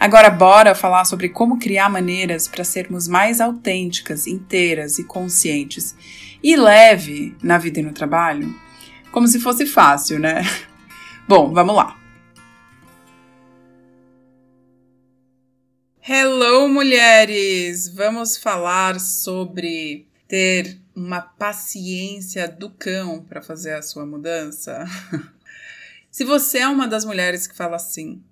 Agora, bora falar sobre como criar maneiras para sermos mais autênticas, inteiras e conscientes e leve na vida e no trabalho? Como se fosse fácil, né? Bom, vamos lá. Hello, mulheres! Vamos falar sobre ter uma paciência do cão para fazer a sua mudança? Se você é uma das mulheres que fala assim,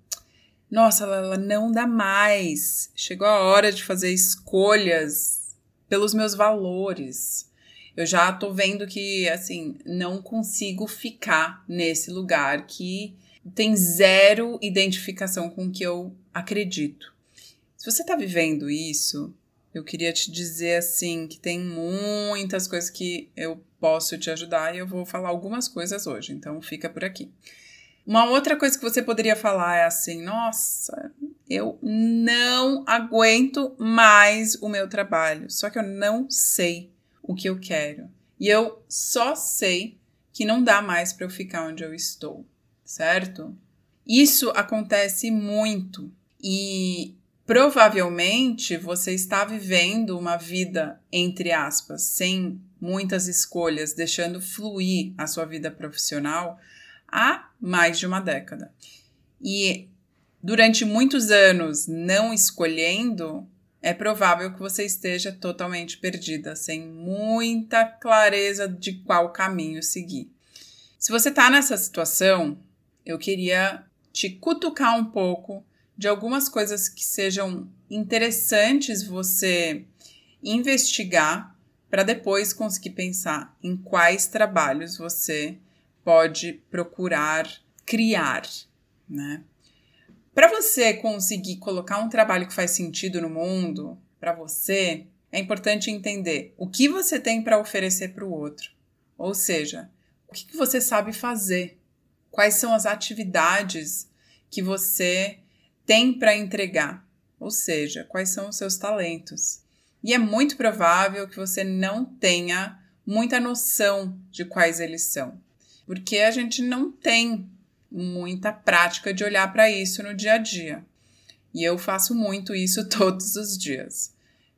nossa, ela não dá mais. Chegou a hora de fazer escolhas pelos meus valores. Eu já tô vendo que, assim, não consigo ficar nesse lugar que tem zero identificação com o que eu acredito. Se você tá vivendo isso, eu queria te dizer, assim, que tem muitas coisas que eu posso te ajudar e eu vou falar algumas coisas hoje, então fica por aqui. Uma outra coisa que você poderia falar é assim: nossa, eu não aguento mais o meu trabalho, só que eu não sei o que eu quero. E eu só sei que não dá mais para eu ficar onde eu estou, certo? Isso acontece muito e provavelmente você está vivendo uma vida, entre aspas, sem muitas escolhas, deixando fluir a sua vida profissional há mais de uma década. E durante muitos anos não escolhendo, é provável que você esteja totalmente perdida, sem muita clareza de qual caminho seguir. Se você está nessa situação, eu queria te cutucar um pouco de algumas coisas que sejam interessantes você investigar para depois conseguir pensar em quais trabalhos você pode procurar criar, né? Para você conseguir colocar um trabalho que faz sentido no mundo, para você, é importante entender o que você tem para oferecer para o outro. Ou seja, o que, que você sabe fazer, quais são as atividades que você tem para entregar, ou seja, quais são os seus talentos. E é muito provável que você não tenha muita noção de quais eles são porque a gente não tem muita prática de olhar para isso no dia a dia. E eu faço muito isso todos os dias.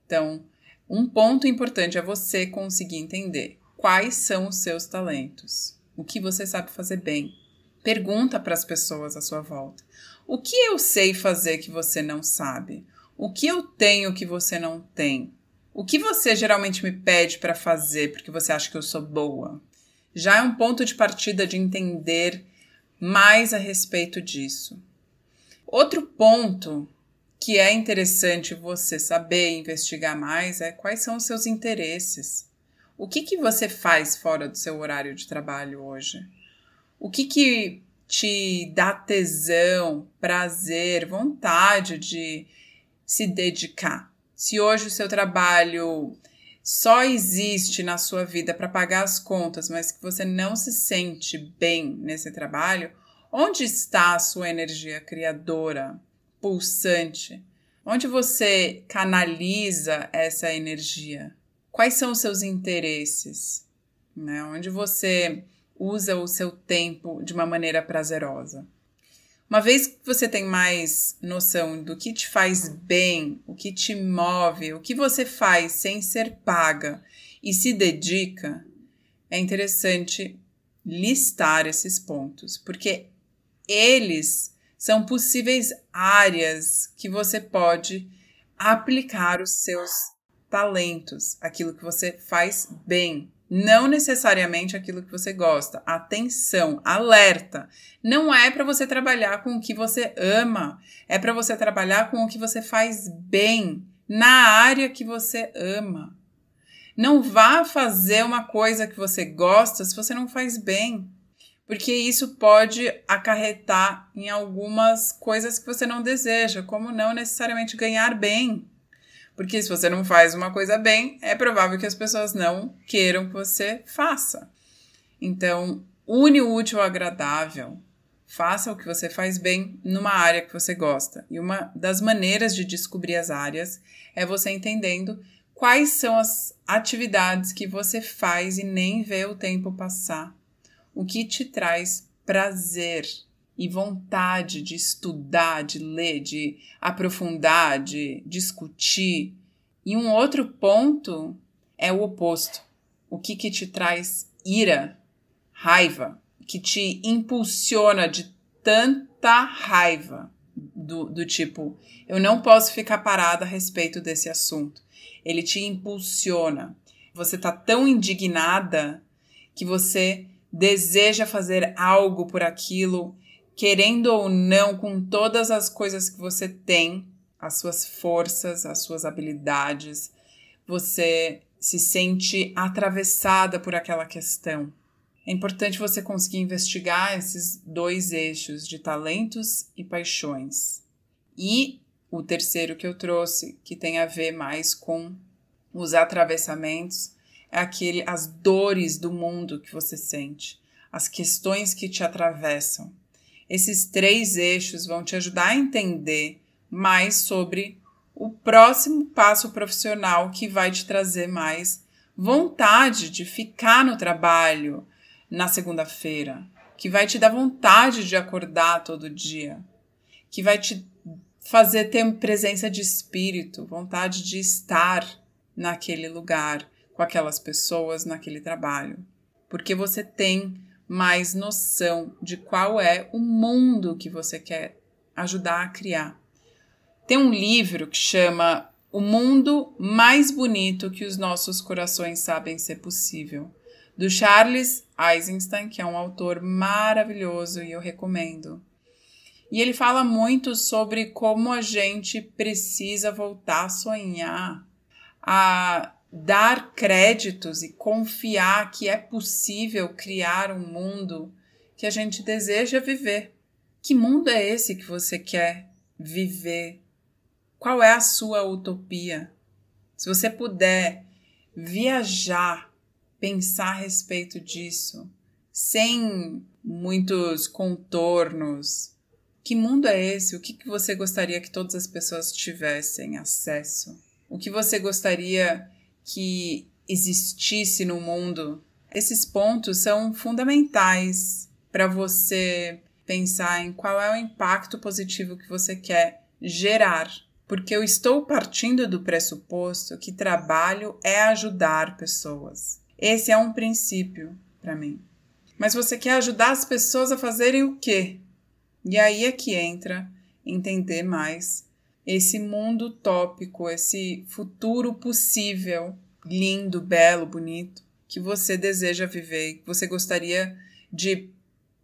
Então, um ponto importante é você conseguir entender quais são os seus talentos, o que você sabe fazer bem. Pergunta para as pessoas à sua volta: o que eu sei fazer que você não sabe? O que eu tenho que você não tem? O que você geralmente me pede para fazer porque você acha que eu sou boa? Já é um ponto de partida de entender mais a respeito disso. Outro ponto que é interessante você saber investigar mais é quais são os seus interesses. O que, que você faz fora do seu horário de trabalho hoje? O que, que te dá tesão, prazer, vontade de se dedicar? Se hoje o seu trabalho só existe na sua vida para pagar as contas, mas que você não se sente bem nesse trabalho, onde está a sua energia criadora, pulsante? Onde você canaliza essa energia? Quais são os seus interesses? Né? Onde você usa o seu tempo de uma maneira prazerosa? Uma vez que você tem mais noção do que te faz bem, o que te move, o que você faz sem ser paga e se dedica, é interessante listar esses pontos, porque eles são possíveis áreas que você pode aplicar os seus talentos, aquilo que você faz bem, não necessariamente aquilo que você gosta. Atenção, alerta. Não é para você trabalhar com o que você ama, é para você trabalhar com o que você faz bem, na área que você ama. Não vá fazer uma coisa que você gosta se você não faz bem, porque isso pode acarretar em algumas coisas que você não deseja, como não necessariamente ganhar bem. Porque se você não faz uma coisa bem, é provável que as pessoas não queiram que você faça. Então, une o útil ao agradável. Faça o que você faz bem numa área que você gosta. E uma das maneiras de descobrir as áreas é você entendendo quais são as atividades que você faz e nem vê o tempo passar. O que te traz prazer e vontade de estudar, de ler, de aprofundar, de discutir. E um outro ponto é o oposto. O que, que te traz ira, raiva, que te impulsiona de tanta raiva, do, do tipo, eu não posso ficar parada a respeito desse assunto. Ele te impulsiona. Você tá tão indignada que você deseja fazer algo por aquilo querendo ou não, com todas as coisas que você tem, as suas forças, as suas habilidades, você se sente atravessada por aquela questão. É importante você conseguir investigar esses dois eixos de talentos e paixões. E o terceiro que eu trouxe, que tem a ver mais com os atravessamentos, é aquele as dores do mundo que você sente, as questões que te atravessam. Esses três eixos vão te ajudar a entender mais sobre o próximo passo profissional que vai te trazer mais vontade de ficar no trabalho na segunda-feira, que vai te dar vontade de acordar todo dia, que vai te fazer ter presença de espírito, vontade de estar naquele lugar, com aquelas pessoas, naquele trabalho. Porque você tem mais noção de qual é o mundo que você quer ajudar a criar. Tem um livro que chama O Mundo Mais Bonito que os Nossos Corações Sabem Ser Possível, do Charles Eisenstein, que é um autor maravilhoso e eu recomendo. E ele fala muito sobre como a gente precisa voltar a sonhar, a dar créditos e confiar que é possível criar um mundo que a gente deseja viver. Que mundo é esse que você quer viver? Qual é a sua utopia? Se você puder viajar, pensar a respeito disso, sem muitos contornos, que mundo é esse? O que, que você gostaria que todas as pessoas tivessem acesso? O que você gostaria que existisse no mundo, esses pontos são fundamentais para você pensar em qual é o impacto positivo que você quer gerar. Porque eu estou partindo do pressuposto que trabalho é ajudar pessoas. Esse é um princípio para mim. Mas você quer ajudar as pessoas a fazerem o quê? E aí é que entra entender mais esse mundo utópico, esse futuro possível, lindo, belo, bonito, que você deseja viver, que você gostaria de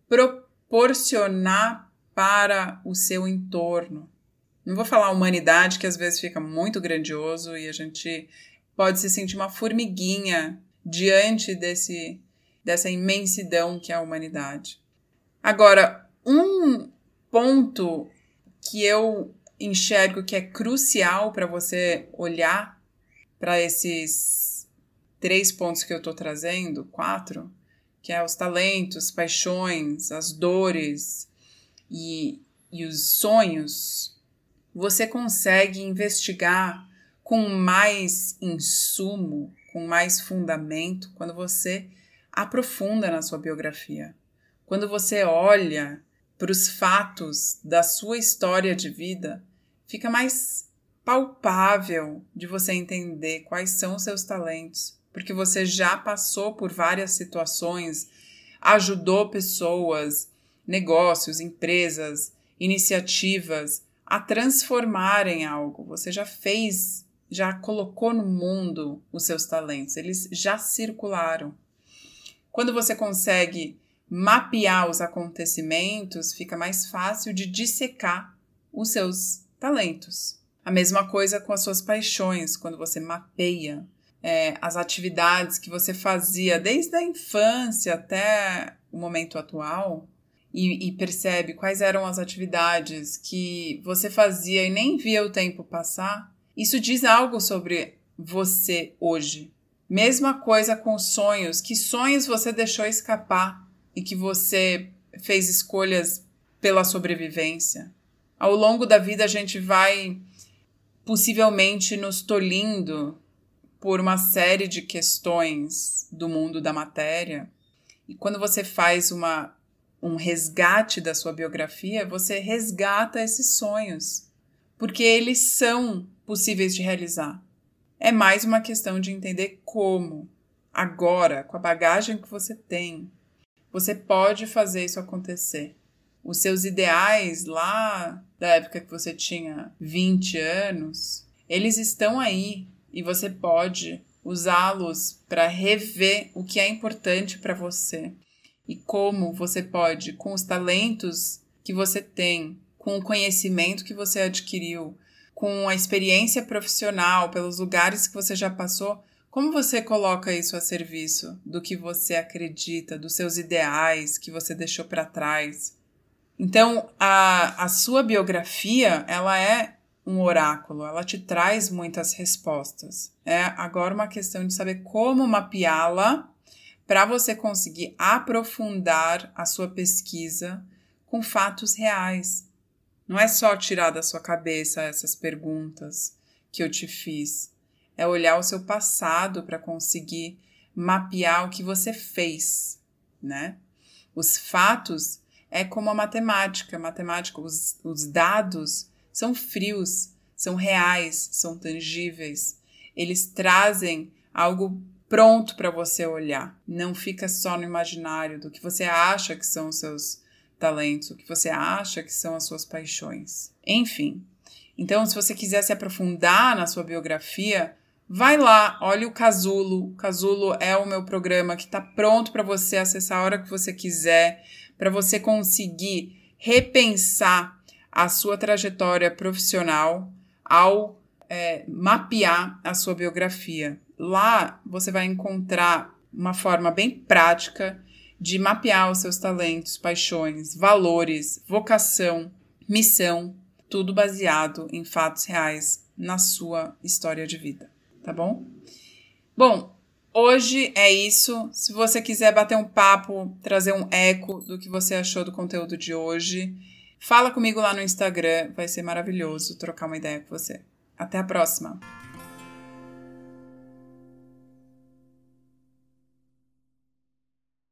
proporcionar para o seu entorno. Não vou falar humanidade, que às vezes fica muito grandioso e a gente pode se sentir uma formiguinha diante desse dessa imensidão que é a humanidade. Agora, um ponto que eu enxergo que é crucial para você olhar para esses três pontos que eu estou trazendo, quatro, que é os talentos, paixões, as dores e, e os sonhos, você consegue investigar com mais insumo, com mais fundamento, quando você aprofunda na sua biografia. Quando você olha para os fatos da sua história de vida, fica mais palpável de você entender quais são os seus talentos, porque você já passou por várias situações, ajudou pessoas, negócios, empresas, iniciativas a transformarem algo. Você já fez já colocou no mundo os seus talentos, eles já circularam. Quando você consegue mapear os acontecimentos, fica mais fácil de dissecar os seus talentos. A mesma coisa com as suas paixões, quando você mapeia é, as atividades que você fazia desde a infância até o momento atual e, e percebe quais eram as atividades que você fazia e nem via o tempo passar, isso diz algo sobre você hoje. Mesma coisa com sonhos. Que sonhos você deixou escapar e que você fez escolhas pela sobrevivência? Ao longo da vida, a gente vai possivelmente nos tolindo por uma série de questões do mundo da matéria. E quando você faz uma, um resgate da sua biografia, você resgata esses sonhos, porque eles são possíveis de realizar. É mais uma questão de entender como, agora, com a bagagem que você tem, você pode fazer isso acontecer. Os seus ideais lá da época que você tinha 20 anos, eles estão aí e você pode usá-los para rever o que é importante para você e como você pode, com os talentos que você tem, com o conhecimento que você adquiriu, com a experiência profissional, pelos lugares que você já passou, como você coloca isso a serviço do que você acredita, dos seus ideais que você deixou para trás? Então, a, a sua biografia, ela é um oráculo, ela te traz muitas respostas. É agora uma questão de saber como mapeá-la para você conseguir aprofundar a sua pesquisa com fatos reais. Não é só tirar da sua cabeça essas perguntas que eu te fiz. É olhar o seu passado para conseguir mapear o que você fez, né? Os fatos é como a matemática. A matemática, os, os dados são frios, são reais, são tangíveis. Eles trazem algo pronto para você olhar. Não fica só no imaginário do que você acha que são os seus talentos, o que você acha que são as suas paixões. Enfim. Então, se você quiser se aprofundar na sua biografia, vai lá, olha o Casulo. Casulo é o meu programa que está pronto para você acessar a hora que você quiser, para você conseguir repensar a sua trajetória profissional ao é, mapear a sua biografia. Lá você vai encontrar uma forma bem prática de mapear os seus talentos, paixões, valores, vocação, missão, tudo baseado em fatos reais na sua história de vida, tá bom? Bom, hoje é isso. Se você quiser bater um papo, trazer um eco do que você achou do conteúdo de hoje, Fala comigo lá no Instagram, vai ser maravilhoso trocar uma ideia com você. Até a próxima!